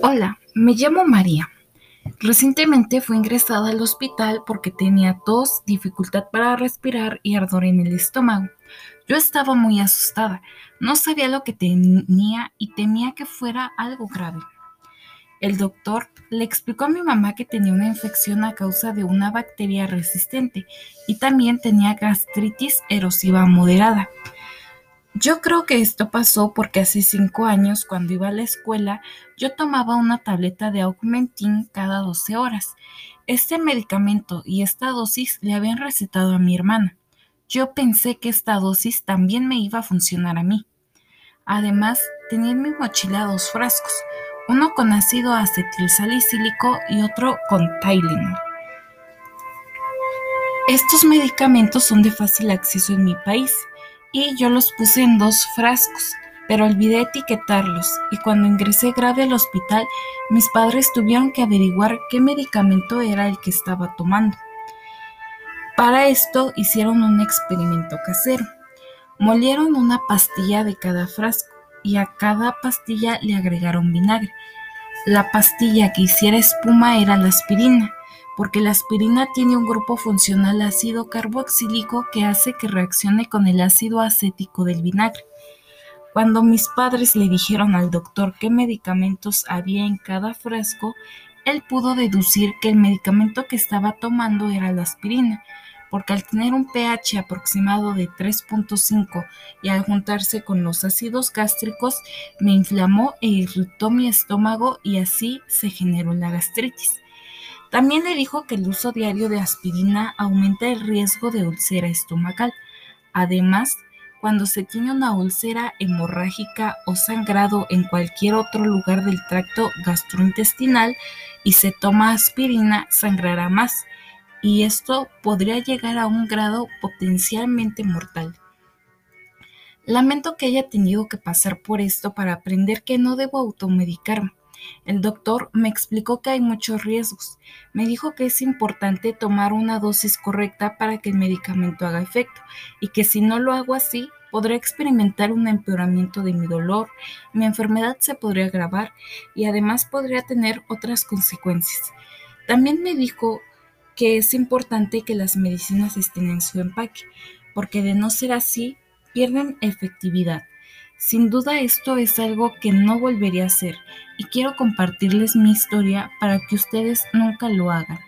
Hola, me llamo María. Recientemente fui ingresada al hospital porque tenía tos, dificultad para respirar y ardor en el estómago. Yo estaba muy asustada, no sabía lo que tenía y temía que fuera algo grave. El doctor le explicó a mi mamá que tenía una infección a causa de una bacteria resistente y también tenía gastritis erosiva moderada. Yo creo que esto pasó porque hace cinco años, cuando iba a la escuela, yo tomaba una tableta de Augmentin cada 12 horas. Este medicamento y esta dosis le habían recetado a mi hermana. Yo pensé que esta dosis también me iba a funcionar a mí. Además, tenía en mi mochila dos frascos, uno con ácido acetilsalicílico y otro con Tylenol. Estos medicamentos son de fácil acceso en mi país y yo los puse en dos frascos, pero olvidé etiquetarlos y cuando ingresé grave al hospital, mis padres tuvieron que averiguar qué medicamento era el que estaba tomando. Para esto hicieron un experimento casero. Molieron una pastilla de cada frasco y a cada pastilla le agregaron vinagre. La pastilla que hiciera espuma era la aspirina porque la aspirina tiene un grupo funcional ácido carboxílico que hace que reaccione con el ácido acético del vinagre. Cuando mis padres le dijeron al doctor qué medicamentos había en cada frasco, él pudo deducir que el medicamento que estaba tomando era la aspirina, porque al tener un pH aproximado de 3.5 y al juntarse con los ácidos gástricos, me inflamó e irritó mi estómago y así se generó la gastritis. También le dijo que el uso diario de aspirina aumenta el riesgo de úlcera estomacal. Además, cuando se tiene una úlcera hemorrágica o sangrado en cualquier otro lugar del tracto gastrointestinal y se toma aspirina, sangrará más, y esto podría llegar a un grado potencialmente mortal. Lamento que haya tenido que pasar por esto para aprender que no debo automedicarme. El doctor me explicó que hay muchos riesgos. Me dijo que es importante tomar una dosis correcta para que el medicamento haga efecto y que si no lo hago así, podré experimentar un empeoramiento de mi dolor, mi enfermedad se podría agravar y además podría tener otras consecuencias. También me dijo que es importante que las medicinas estén en su empaque, porque de no ser así, pierden efectividad. Sin duda esto es algo que no volvería a hacer y quiero compartirles mi historia para que ustedes nunca lo hagan.